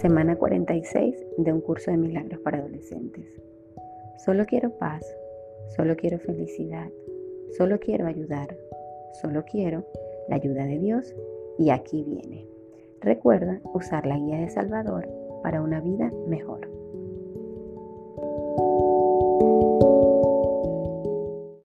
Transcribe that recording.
Semana 46 de un curso de milagros para adolescentes. Solo quiero paz, solo quiero felicidad, solo quiero ayudar, solo quiero la ayuda de Dios y aquí viene. Recuerda usar la guía de Salvador para una vida mejor.